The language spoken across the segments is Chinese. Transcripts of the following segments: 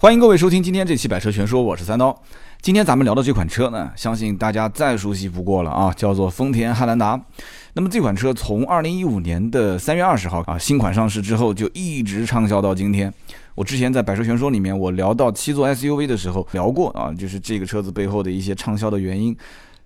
欢迎各位收听今天这期《百车全说》，我是三刀。今天咱们聊的这款车呢，相信大家再熟悉不过了啊，叫做丰田汉兰达。那么这款车从二零一五年的三月二十号啊新款上市之后，就一直畅销到今天。我之前在《百车全说》里面，我聊到七座 SUV 的时候聊过啊，就是这个车子背后的一些畅销的原因。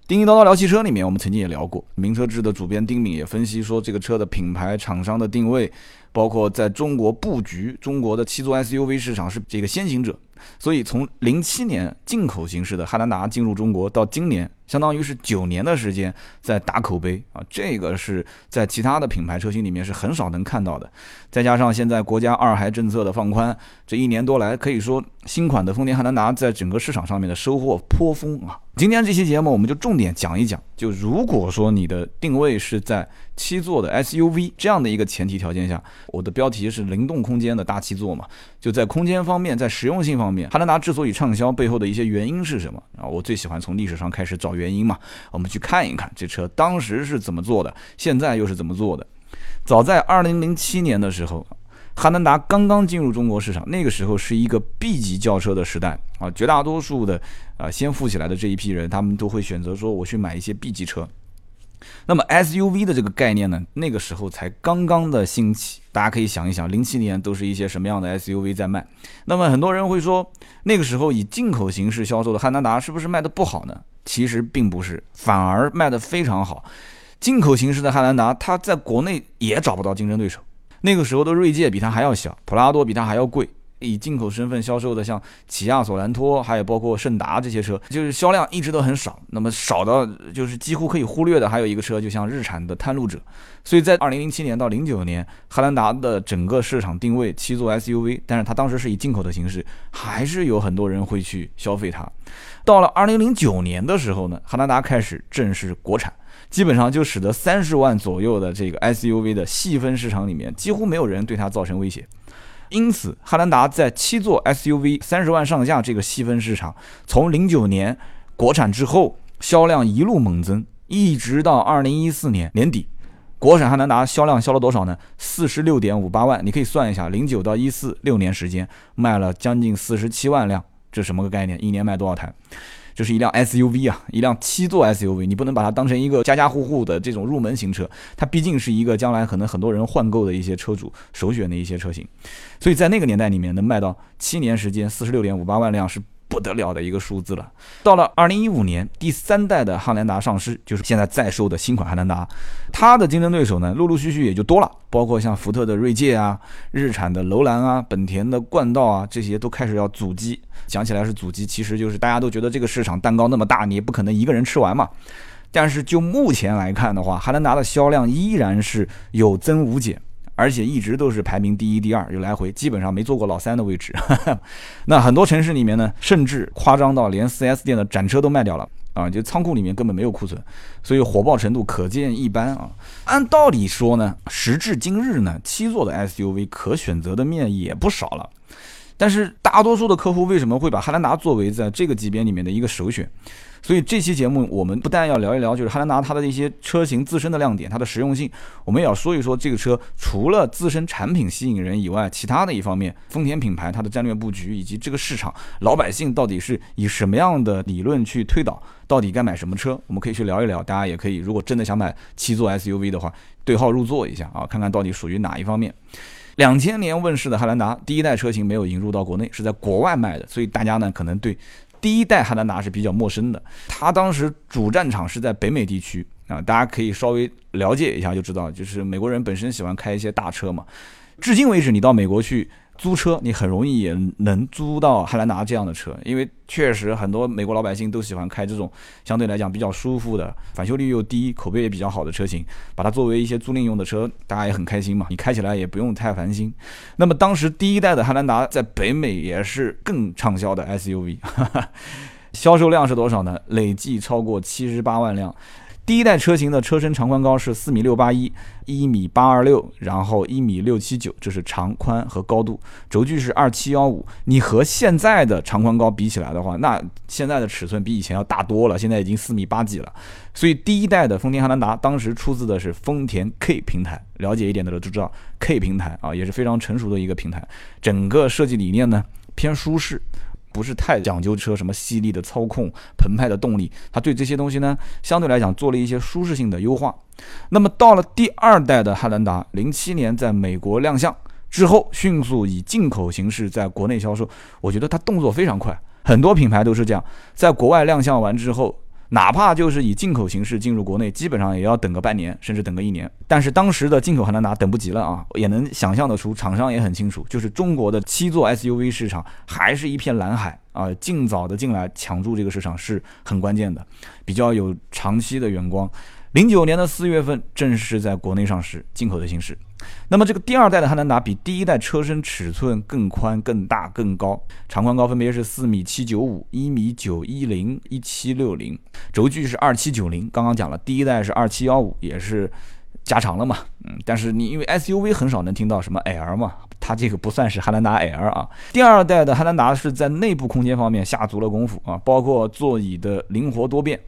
叮叮叨叨聊汽车里面，我们曾经也聊过。名车志的主编丁敏也分析说，这个车的品牌、厂商的定位。包括在中国布局中国的七座 SUV 市场是这个先行者，所以从零七年进口形式的汉兰达进入中国到今年。相当于是九年的时间在打口碑啊，这个是在其他的品牌车型里面是很少能看到的。再加上现在国家二孩政策的放宽，这一年多来可以说新款的丰田汉兰达在整个市场上面的收获颇丰啊。今天这期节目我们就重点讲一讲，就如果说你的定位是在七座的 SUV 这样的一个前提条件下，我的标题是灵动空间的大七座嘛，就在空间方面，在实用性方面，汉兰达之所以畅销背后的一些原因是什么啊？我最喜欢从历史上开始找。原因嘛，我们去看一看这车当时是怎么做的，现在又是怎么做的。早在二零零七年的时候，汉兰达刚刚进入中国市场，那个时候是一个 B 级轿车的时代啊，绝大多数的啊先富起来的这一批人，他们都会选择说我去买一些 B 级车。那么 SUV 的这个概念呢，那个时候才刚刚的兴起。大家可以想一想，零七年都是一些什么样的 SUV 在卖？那么很多人会说，那个时候以进口形式销售的汉兰达是不是卖的不好呢？其实并不是，反而卖的非常好。进口形式的汉兰达，它在国内也找不到竞争对手。那个时候的锐界比它还要小，普拉多比它还要贵。以进口身份销售的，像起亚索兰托，还有包括胜达这些车，就是销量一直都很少。那么少到就是几乎可以忽略的，还有一个车，就像日产的探路者。所以在二零零七年到零九年，汉兰达的整个市场定位七座 SUV，但是它当时是以进口的形式，还是有很多人会去消费它。到了二零零九年的时候呢，汉兰达开始正式国产，基本上就使得三十万左右的这个 SUV 的细分市场里面，几乎没有人对它造成威胁。因此，汉兰达在七座 SUV 三十万上下这个细分市场，从零九年国产之后，销量一路猛增，一直到二零一四年年底，国产汉兰达销量销了多少呢？四十六点五八万，你可以算一下，零九到一四六年时间卖了将近四十七万辆，这什么个概念？一年卖多少台？就是一辆 SUV 啊，一辆七座 SUV，你不能把它当成一个家家户户的这种入门型车，它毕竟是一个将来可能很多人换购的一些车主首选的一些车型，所以在那个年代里面能卖到七年时间四十六点五八万辆是。不得了的一个数字了。到了二零一五年，第三代的汉兰达上市，就是现在在售的新款汉兰达。它的竞争对手呢，陆陆续续也就多了，包括像福特的锐界啊、日产的楼兰啊、本田的冠道啊，这些都开始要阻击。讲起来是阻击，其实就是大家都觉得这个市场蛋糕那么大，你也不可能一个人吃完嘛。但是就目前来看的话，汉兰达的销量依然是有增无减。而且一直都是排名第一、第二，就来回基本上没坐过老三的位置。那很多城市里面呢，甚至夸张到连 4S 店的展车都卖掉了啊，就仓库里面根本没有库存，所以火爆程度可见一斑啊。按道理说呢，时至今日呢，七座的 SUV 可选择的面也不少了，但是大多数的客户为什么会把汉兰达作为在这个级别里面的一个首选？所以这期节目我们不但要聊一聊，就是汉兰达它的一些车型自身的亮点，它的实用性，我们也要说一说这个车除了自身产品吸引人以外，其他的一方面，丰田品牌它的战略布局以及这个市场老百姓到底是以什么样的理论去推导，到底该买什么车，我们可以去聊一聊。大家也可以，如果真的想买七座 SUV 的话，对号入座一下啊，看看到底属于哪一方面。两千年问世的汉兰达第一代车型没有引入到国内，是在国外卖的，所以大家呢可能对。第一代汉兰达是比较陌生的，它当时主战场是在北美地区啊，大家可以稍微了解一下就知道，就是美国人本身喜欢开一些大车嘛，至今为止你到美国去。租车你很容易也能租到汉兰达这样的车，因为确实很多美国老百姓都喜欢开这种相对来讲比较舒服的、返修率又低、口碑也比较好的车型，把它作为一些租赁用的车，大家也很开心嘛。你开起来也不用太烦心。那么当时第一代的汉兰达在北美也是更畅销的 SUV，销售量是多少呢？累计超过七十八万辆。第一代车型的车身长宽高是四米六八一，一米八二六，然后一米六七九，这是长宽和高度。轴距是二七幺五。你和现在的长宽高比起来的话，那现在的尺寸比以前要大多了，现在已经四米八几了。所以第一代的丰田汉兰达当时出自的是丰田 K 平台，了解一点的都知道 K 平台啊，也是非常成熟的一个平台。整个设计理念呢，偏舒适。不是太讲究车什么犀利的操控、澎湃的动力，它对这些东西呢，相对来讲做了一些舒适性的优化。那么到了第二代的汉兰达，零七年在美国亮相之后，迅速以进口形式在国内销售。我觉得它动作非常快，很多品牌都是这样，在国外亮相完之后。哪怕就是以进口形式进入国内，基本上也要等个半年，甚至等个一年。但是当时的进口汉兰达等不及了啊，也能想象得出，厂商也很清楚，就是中国的七座 SUV 市场还是一片蓝海啊，尽早的进来抢住这个市场是很关键的，比较有长期的眼光。零九年的四月份正式在国内上市，进口的形式。那么这个第二代的汉兰达比第一代车身尺寸更宽、更大、更高，长宽高分别是四米七九五、一米九一零、一七六零，轴距是二七九零。刚刚讲了，第一代是二七幺五，也是加长了嘛。嗯，但是你因为 SUV 很少能听到什么 L 嘛，它这个不算是汉兰达 L 啊。第二代的汉兰达是在内部空间方面下足了功夫啊，包括座椅的灵活多变，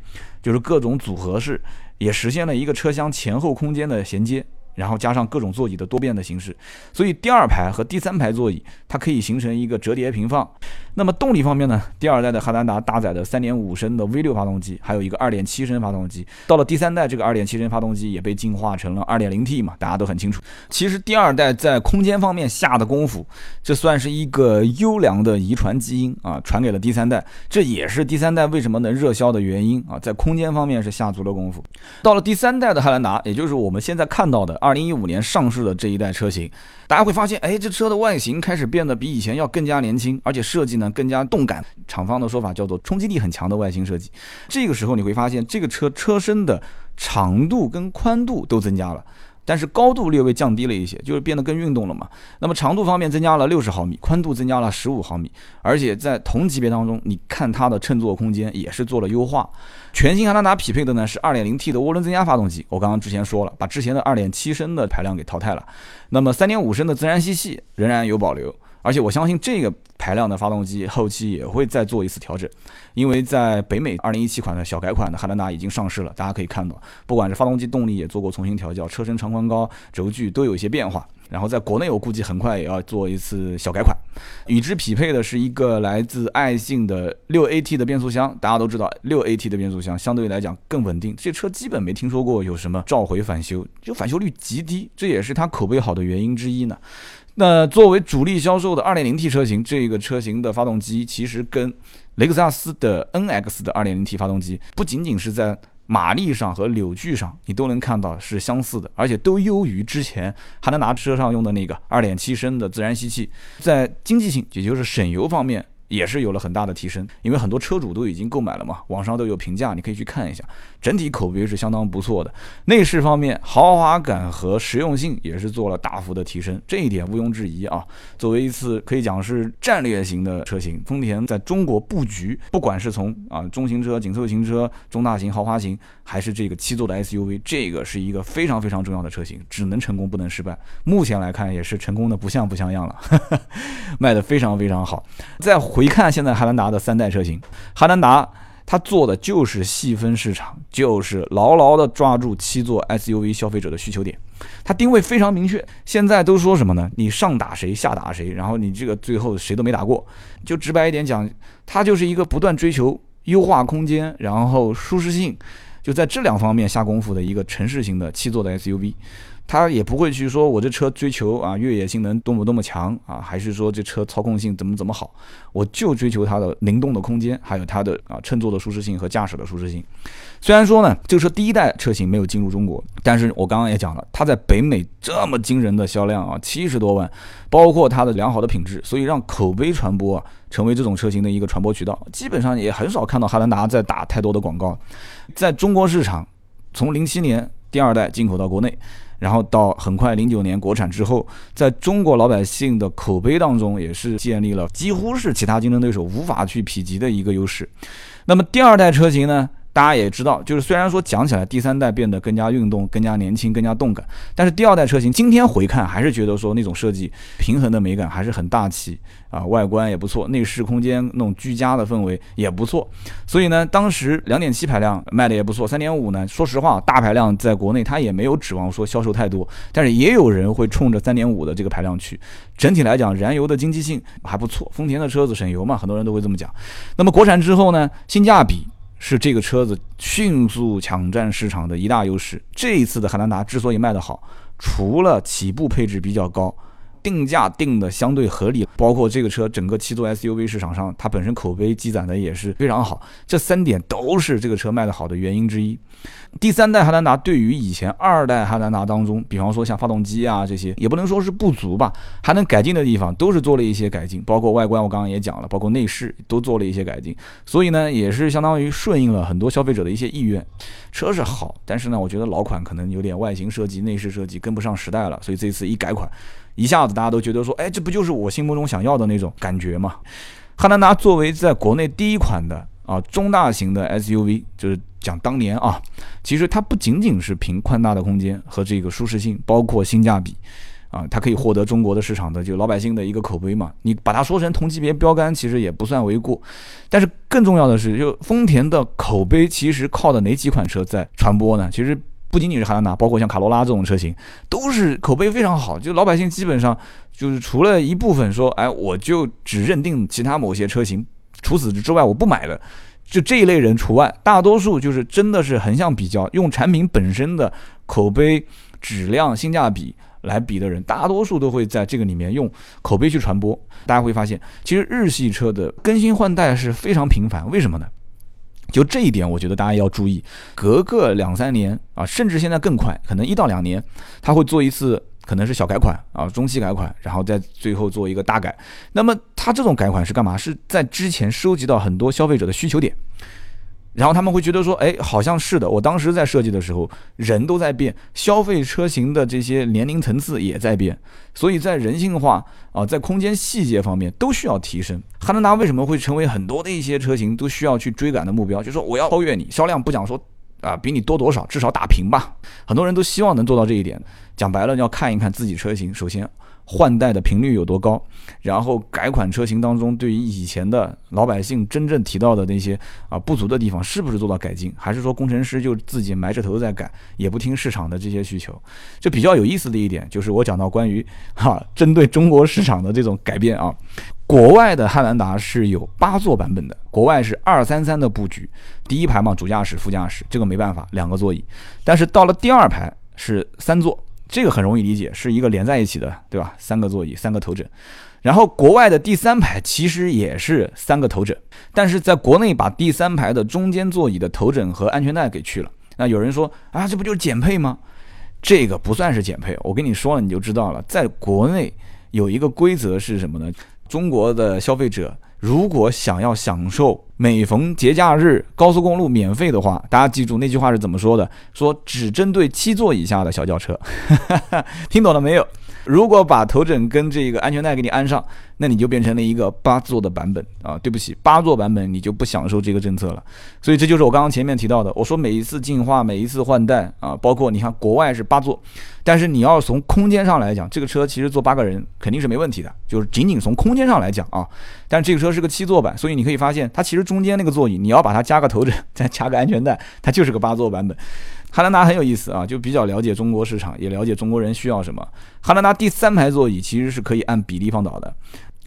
就是各种组合式。也实现了一个车厢前后空间的衔接。然后加上各种座椅的多变的形式，所以第二排和第三排座椅它可以形成一个折叠平放。那么动力方面呢？第二代的汉兰达搭载的3.5升的 V6 发动机，还有一个2.7升发动机。到了第三代，这个2.7升发动机也被进化成了 2.0T 嘛，大家都很清楚。其实第二代在空间方面下的功夫，这算是一个优良的遗传基因啊，传给了第三代。这也是第三代为什么能热销的原因啊，在空间方面是下足了功夫。到了第三代的汉兰达，也就是我们现在看到的。二零一五年上市的这一代车型，大家会发现，哎，这车的外形开始变得比以前要更加年轻，而且设计呢更加动感。厂方的说法叫做冲击力很强的外形设计。这个时候你会发现，这个车车身的长度跟宽度都增加了。但是高度略微降低了一些，就是变得更运动了嘛。那么长度方面增加了六十毫米，宽度增加了十五毫米，而且在同级别当中，你看它的乘坐空间也是做了优化。全新汉兰达匹配的呢是 2.0T 的涡轮增压发动机，我刚刚之前说了，把之前的2.7升的排量给淘汰了。那么3.5升的自然吸气仍然有保留。而且我相信这个排量的发动机后期也会再做一次调整，因为在北美2017款的小改款的汉兰达已经上市了，大家可以看到，不管是发动机动力也做过重新调教，车身长宽高、轴距都有一些变化。然后在国内我估计很快也要做一次小改款，与之匹配的是一个来自爱信的 6AT 的变速箱。大家都知道 6AT 的变速箱相对来讲更稳定，这车基本没听说过有什么召回返修，就返修率极低，这也是它口碑好的原因之一呢。那作为主力销售的 2.0T 车型，这个车型的发动机其实跟雷克萨斯的 NX 的 2.0T 发动机不仅仅是在马力上和扭矩上，你都能看到是相似的，而且都优于之前汉兰达车上用的那个2.7升的自然吸气，在经济性，也就是省油方面。也是有了很大的提升，因为很多车主都已经购买了嘛，网上都有评价，你可以去看一下，整体口碑是相当不错的。内饰方面，豪华感和实用性也是做了大幅的提升，这一点毋庸置疑啊。作为一次可以讲是战略型的车型，丰田在中国布局，不管是从啊中型车、紧凑型车、中大型豪华型，还是这个七座的 SUV，这个是一个非常非常重要的车型，只能成功不能失败。目前来看也是成功的不像不像样了，卖的非常非常好。在回看现在汉兰达的三代车型，汉兰达它做的就是细分市场，就是牢牢的抓住七座 SUV 消费者的需求点，它定位非常明确。现在都说什么呢？你上打谁，下打谁，然后你这个最后谁都没打过。就直白一点讲，它就是一个不断追求优化空间，然后舒适性，就在这两方面下功夫的一个城市型的七座的 SUV。他也不会去说，我这车追求啊越野性能多么多么强啊，还是说这车操控性怎么怎么好，我就追求它的灵动的空间，还有它的啊乘坐的舒适性和驾驶的舒适性。虽然说呢，这个车第一代车型没有进入中国，但是我刚刚也讲了，它在北美这么惊人的销量啊，七十多万，包括它的良好的品质，所以让口碑传播啊成为这种车型的一个传播渠道。基本上也很少看到汉兰达在打太多的广告，在中国市场，从零七年第二代进口到国内。然后到很快零九年国产之后，在中国老百姓的口碑当中，也是建立了几乎是其他竞争对手无法去匹及的一个优势。那么第二代车型呢，大家也知道，就是虽然说讲起来第三代变得更加运动、更加年轻、更加动感，但是第二代车型今天回看还是觉得说那种设计平衡的美感还是很大气啊，外观也不错，内饰空间那种居家的氛围也不错。所以呢，当时两点七排量卖的也不错，三点五呢，说实话大排量在国内它也没有指望说销售太多，但是也有人会冲着三点五的这个排量去。整体来讲，燃油的经济性还不错，丰田的车子省油嘛，很多人都会这么讲。那么国产之后呢，性价比。是这个车子迅速抢占市场的一大优势。这一次的汉兰达之所以卖得好，除了起步配置比较高。定价定的相对合理，包括这个车整个七座 SUV 市场上，它本身口碑积攒的也是非常好，这三点都是这个车卖的好的原因之一。第三代汉兰达对于以前二代汉兰达当中，比方说像发动机啊这些，也不能说是不足吧，还能改进的地方都是做了一些改进，包括外观我刚刚也讲了，包括内饰都做了一些改进，所以呢也是相当于顺应了很多消费者的一些意愿。车是好，但是呢我觉得老款可能有点外形设计、内饰设计跟不上时代了，所以这次一改款。一下子大家都觉得说，哎，这不就是我心目中想要的那种感觉吗？汉兰达作为在国内第一款的啊中大型的 SUV，就是讲当年啊，其实它不仅仅是凭宽大的空间和这个舒适性，包括性价比啊，它可以获得中国的市场的就老百姓的一个口碑嘛。你把它说成同级别标杆，其实也不算为过。但是更重要的是，就丰田的口碑其实靠的哪几款车在传播呢？其实。不仅仅是汉兰达，包括像卡罗拉这种车型，都是口碑非常好。就老百姓基本上就是除了一部分说，哎，我就只认定其他某些车型，除此之外我不买的，就这一类人除外。大多数就是真的是横向比较，用产品本身的口碑、质量、性价比来比的人，大多数都会在这个里面用口碑去传播。大家会发现，其实日系车的更新换代是非常频繁，为什么呢？就这一点，我觉得大家要注意，隔个两三年啊，甚至现在更快，可能一到两年，他会做一次，可能是小改款啊，中期改款，然后再最后做一个大改。那么他这种改款是干嘛？是在之前收集到很多消费者的需求点。然后他们会觉得说，哎，好像是的。我当时在设计的时候，人都在变，消费车型的这些年龄层次也在变，所以在人性化啊，在空间细节方面都需要提升。汉兰达为什么会成为很多的一些车型都需要去追赶的目标？就说，我要超越你，销量不讲说啊，比你多多少，至少打平吧。很多人都希望能做到这一点。讲白了，要看一看自己车型，首先。换代的频率有多高？然后改款车型当中，对于以前的老百姓真正提到的那些啊不足的地方，是不是做到改进？还是说工程师就自己埋着头在改，也不听市场的这些需求？这比较有意思的一点就是我讲到关于哈针对中国市场的这种改变啊，国外的汉兰达是有八座版本的，国外是二三三的布局，第一排嘛主驾驶、副驾驶，这个没办法两个座椅，但是到了第二排是三座。这个很容易理解，是一个连在一起的，对吧？三个座椅，三个头枕。然后国外的第三排其实也是三个头枕，但是在国内把第三排的中间座椅的头枕和安全带给去了。那有人说啊，这不就是减配吗？这个不算是减配，我跟你说了你就知道了。在国内有一个规则是什么呢？中国的消费者。如果想要享受每逢节假日高速公路免费的话，大家记住那句话是怎么说的？说只针对七座以下的小轿车，听懂了没有？如果把头枕跟这个安全带给你安上，那你就变成了一个八座的版本啊！对不起，八座版本你就不享受这个政策了。所以这就是我刚刚前面提到的，我说每一次进化，每一次换代啊，包括你看国外是八座，但是你要从空间上来讲，这个车其实坐八个人肯定是没问题的，就是仅仅从空间上来讲啊。但这个车是个七座版，所以你可以发现它其实中间那个座椅，你要把它加个头枕，再加个安全带，它就是个八座版本。汉兰达很有意思啊，就比较了解中国市场，也了解中国人需要什么。汉兰达第三排座椅其实是可以按比例放倒的。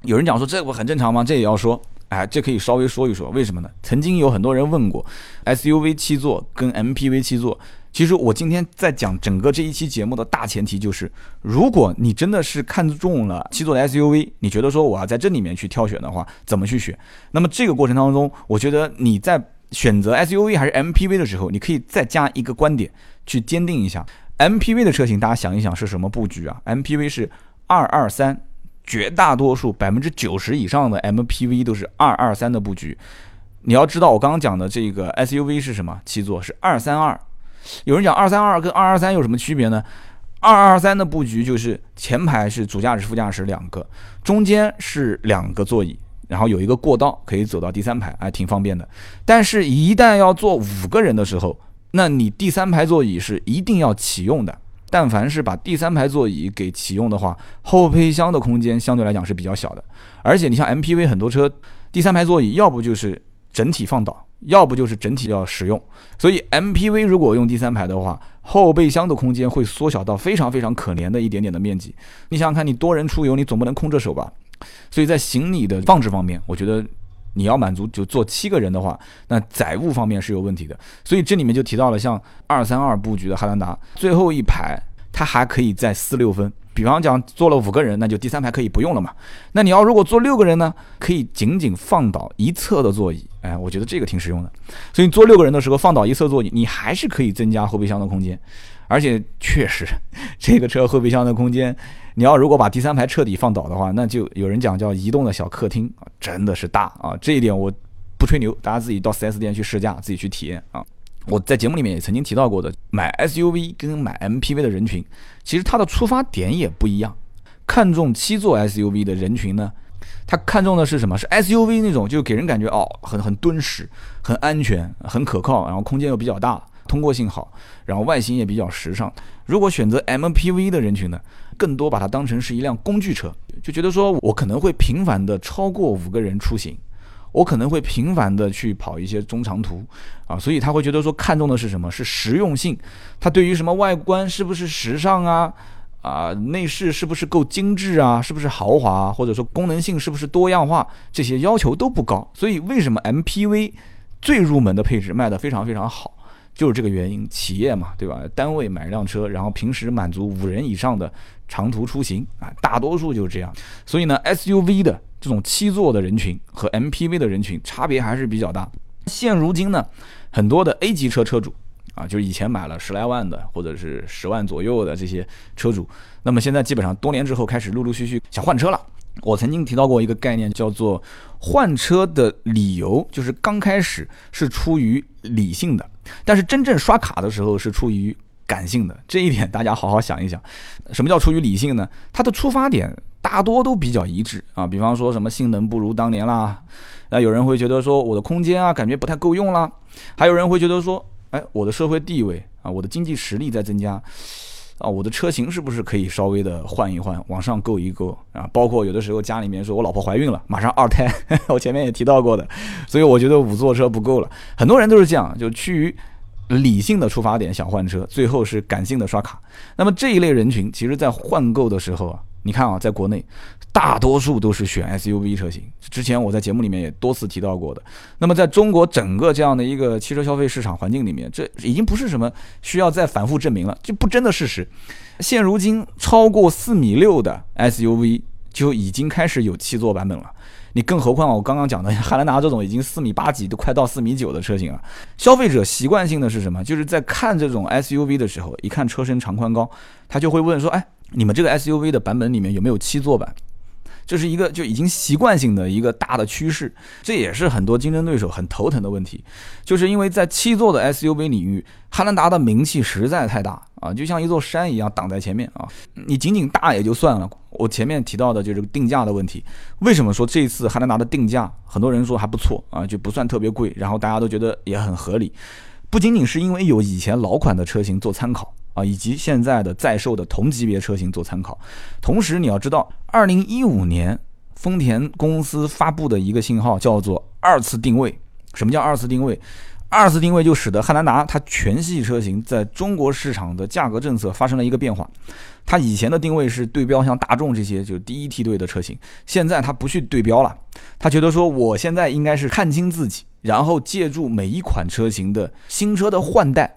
有人讲说这不很正常吗？这也要说，哎，这可以稍微说一说，为什么呢？曾经有很多人问过，SUV 七座跟 MPV 七座，其实我今天在讲整个这一期节目的大前提就是，如果你真的是看中了七座的 SUV，你觉得说我要在这里面去挑选的话，怎么去选？那么这个过程当中，我觉得你在。选择 SUV 还是 MPV 的时候，你可以再加一个观点去坚定一下 MPV 的车型。大家想一想是什么布局啊？MPV 是二二三，绝大多数百分之九十以上的 MPV 都是二二三的布局。你要知道，我刚刚讲的这个 SUV 是什么？七座是二三二。有人讲二三二跟二二三有什么区别呢？二二三的布局就是前排是主驾驶、副驾驶两个，中间是两个座椅。然后有一个过道可以走到第三排，还挺方便的。但是，一旦要坐五个人的时候，那你第三排座椅是一定要启用的。但凡是把第三排座椅给启用的话，后备箱的空间相对来讲是比较小的。而且，你像 MPV 很多车，第三排座椅要不就是整体放倒，要不就是整体要使用。所以，MPV 如果用第三排的话，后备箱的空间会缩小到非常非常可怜的一点点的面积。你想想看，你多人出游，你总不能空着手吧？所以在行李的放置方面，我觉得你要满足就坐七个人的话，那载物方面是有问题的。所以这里面就提到了像二三二布局的汉兰达，最后一排它还可以在四六分。比方讲坐了五个人，那就第三排可以不用了嘛。那你要如果坐六个人呢，可以仅仅放倒一侧的座椅。哎，我觉得这个挺实用的。所以你坐六个人的时候放倒一侧座椅，你还是可以增加后备箱的空间。而且确实，这个车后备箱的空间，你要如果把第三排彻底放倒的话，那就有人讲叫移动的小客厅啊，真的是大啊。这一点我不吹牛，大家自己到 4S 店去试驾，自己去体验啊。我在节目里面也曾经提到过的，买 SUV 跟买 MPV 的人群，其实它的出发点也不一样。看中七座 SUV 的人群呢，他看中的是什么？是 SUV 那种，就给人感觉哦，很很敦实、很安全、很可靠，然后空间又比较大，通过性好，然后外形也比较时尚。如果选择 MPV 的人群呢，更多把它当成是一辆工具车，就觉得说我可能会频繁的超过五个人出行。我可能会频繁的去跑一些中长途，啊，所以他会觉得说看重的是什么？是实用性。他对于什么外观是不是时尚啊，啊，内饰是不是够精致啊，是不是豪华，或者说功能性是不是多样化，这些要求都不高。所以为什么 MPV 最入门的配置卖得非常非常好，就是这个原因。企业嘛，对吧？单位买一辆车，然后平时满足五人以上的长途出行啊，大多数就是这样。所以呢，SUV 的。这种七座的人群和 MPV 的人群差别还是比较大。现如今呢，很多的 A 级车车主啊，就是以前买了十来万的或者是十万左右的这些车主，那么现在基本上多年之后开始陆陆续续想换车了。我曾经提到过一个概念，叫做换车的理由，就是刚开始是出于理性的，但是真正刷卡的时候是出于感性的。这一点大家好好想一想，什么叫出于理性呢？它的出发点。大多都比较一致啊，比方说什么性能不如当年啦，那有人会觉得说我的空间啊感觉不太够用啦，还有人会觉得说，哎，我的社会地位啊，我的经济实力在增加啊，我的车型是不是可以稍微的换一换，往上够一够啊？包括有的时候家里面说我老婆怀孕了，马上二胎，我前面也提到过的，所以我觉得五座车不够了，很多人都是这样，就趋于理性的出发点想换车，最后是感性的刷卡。那么这一类人群，其实在换购的时候啊。你看啊，在国内，大多数都是选 SUV 车型。之前我在节目里面也多次提到过的。那么，在中国整个这样的一个汽车消费市场环境里面，这已经不是什么需要再反复证明了，这不争的事实。现如今，超过四米六的 SUV 就已经开始有七座版本了。你更何况我刚刚讲的汉兰达这种已经四米八几，都快到四米九的车型了。消费者习惯性的是什么？就是在看这种 SUV 的时候，一看车身长宽高，他就会问说：“哎。”你们这个 SUV 的版本里面有没有七座版？这是一个就已经习惯性的一个大的趋势，这也是很多竞争对手很头疼的问题，就是因为在七座的 SUV 领域，汉兰达的名气实在太大啊，就像一座山一样挡在前面啊。你仅仅大也就算了，我前面提到的就是定价的问题。为什么说这次汉兰达的定价，很多人说还不错啊，就不算特别贵，然后大家都觉得也很合理，不仅仅是因为有以前老款的车型做参考。啊，以及现在的在售的同级别车型做参考。同时，你要知道，二零一五年丰田公司发布的一个信号叫做二次定位。什么叫二次定位？二次定位就使得汉兰达它全系车型在中国市场的价格政策发生了一个变化。它以前的定位是对标像大众这些就第一梯队的车型，现在它不去对标了。他觉得说，我现在应该是看清自己，然后借助每一款车型的新车的换代。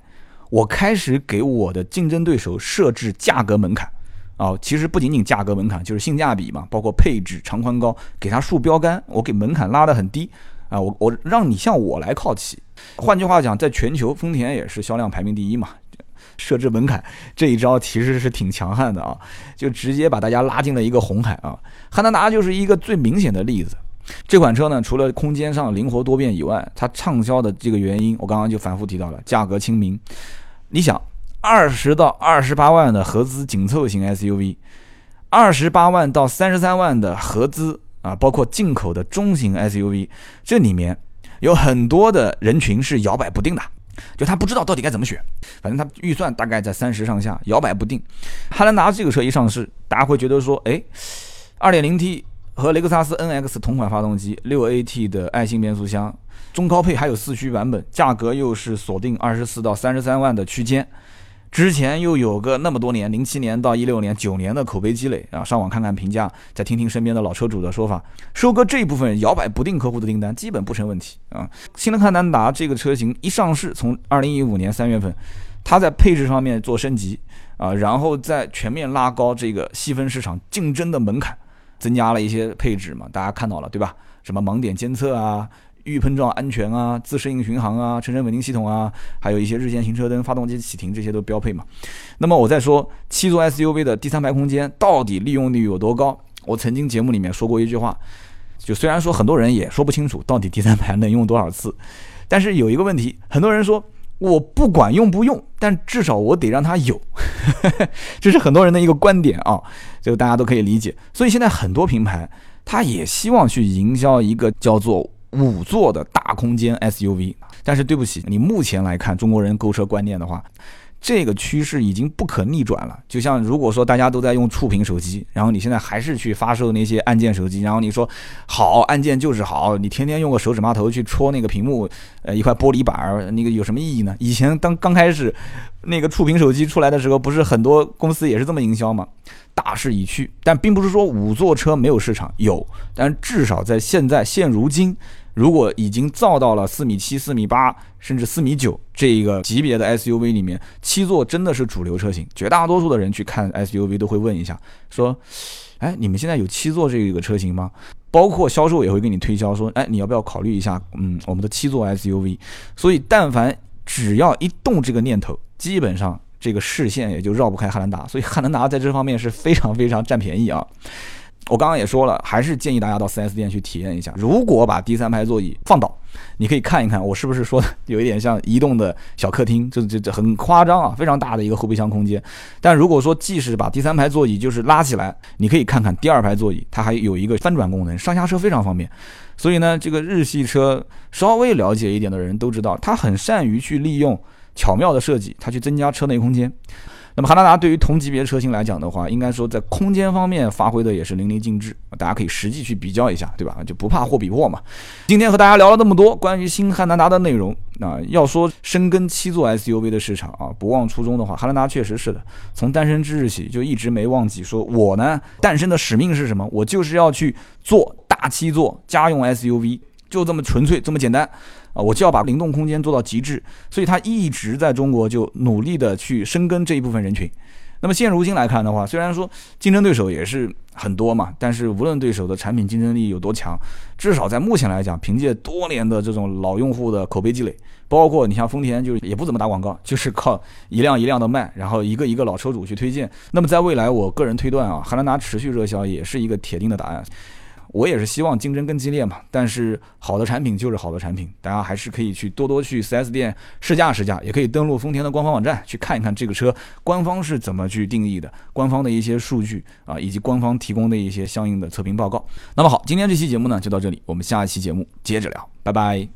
我开始给我的竞争对手设置价格门槛，啊，其实不仅仅价格门槛，就是性价比嘛，包括配置、长宽高，给它竖标杆，我给门槛拉得很低，啊，我我让你向我来靠齐。换句话讲，在全球，丰田也是销量排名第一嘛，设置门槛这一招其实是挺强悍的啊，就直接把大家拉进了一个红海啊。汉兰达就是一个最明显的例子。这款车呢，除了空间上灵活多变以外，它畅销的这个原因，我刚刚就反复提到了，价格亲民。你想，二十到二十八万的合资紧凑型 SUV，二十八万到三十三万的合资啊，包括进口的中型 SUV，这里面有很多的人群是摇摆不定的，就他不知道到底该怎么选，反正他预算大概在三十上下，摇摆不定。汉兰达这个车一上市，大家会觉得说，哎，二点零 T 和雷克萨斯 NX 同款发动机，六 AT 的爱信变速箱，中高配还有四驱版本，价格又是锁定二十四到三十三万的区间。之前又有个那么多年，零七年到一六年九年的口碑积累啊，上网看看评价，再听听身边的老车主的说法，收割这一部分摇摆不定客户的订单，基本不成问题啊。新的汉兰达这个车型一上市，从二零一五年三月份，它在配置上面做升级啊，然后再全面拉高这个细分市场竞争的门槛，增加了一些配置嘛，大家看到了对吧？什么盲点监测啊。预碰撞安全啊，自适应巡航啊，车身稳定系统啊，还有一些日间行车灯、发动机启停，这些都标配嘛。那么我再说七座 SUV 的第三排空间到底利用率有多高？我曾经节目里面说过一句话，就虽然说很多人也说不清楚到底第三排能用多少次，但是有一个问题，很多人说我不管用不用，但至少我得让它有，这是很多人的一个观点啊，这个大家都可以理解。所以现在很多品牌他也希望去营销一个叫做。五座的大空间 SUV，但是对不起，你目前来看中国人购车观念的话，这个趋势已经不可逆转了。就像如果说大家都在用触屏手机，然后你现在还是去发售那些按键手机，然后你说好按键就是好，你天天用个手指码头去戳那个屏幕，呃一块玻璃板儿，那个有什么意义呢？以前当刚开始那个触屏手机出来的时候，不是很多公司也是这么营销吗？大势已去，但并不是说五座车没有市场，有，但至少在现在现如今。如果已经造到了四米七、四米八，甚至四米九这一个级别的 SUV 里面，七座真的是主流车型。绝大多数的人去看 SUV 都会问一下，说：“哎，你们现在有七座这个车型吗？”包括销售也会给你推销，说：“哎，你要不要考虑一下？嗯，我们的七座 SUV。”所以，但凡只要一动这个念头，基本上这个视线也就绕不开汉兰达。所以，汉兰达在这方面是非常非常占便宜啊。我刚刚也说了，还是建议大家到 4S 店去体验一下。如果把第三排座椅放倒，你可以看一看，我是不是说的有一点像移动的小客厅，这这这很夸张啊，非常大的一个后备箱空间。但如果说即使把第三排座椅就是拉起来，你可以看看第二排座椅，它还有一个翻转功能，上下车非常方便。所以呢，这个日系车稍微了解一点的人都知道，它很善于去利用巧妙的设计，它去增加车内空间。那么汉兰达对于同级别车型来讲的话，应该说在空间方面发挥的也是淋漓尽致，大家可以实际去比较一下，对吧？就不怕货比货嘛。今天和大家聊了那么多关于新汉兰达的内容，啊，要说深耕七座 SUV 的市场啊，不忘初衷的话，汉兰达确实是的，从诞生之日起就一直没忘记，说我呢诞生的使命是什么？我就是要去做大七座家用 SUV，就这么纯粹，这么简单。啊，我就要把灵动空间做到极致，所以它一直在中国就努力的去深耕这一部分人群。那么现如今来看的话，虽然说竞争对手也是很多嘛，但是无论对手的产品竞争力有多强，至少在目前来讲，凭借多年的这种老用户的口碑积累，包括你像丰田，就是也不怎么打广告，就是靠一辆一辆的卖，然后一个一个老车主去推荐。那么在未来，我个人推断啊，汉兰达持续热销也是一个铁定的答案。我也是希望竞争更激烈嘛，但是好的产品就是好的产品，大家还是可以去多多去 4S 店试驾试驾，也可以登录丰田的官方网站去看一看这个车官方是怎么去定义的，官方的一些数据啊，以及官方提供的一些相应的测评报告。那么好，今天这期节目呢就到这里，我们下一期节目接着聊，拜拜。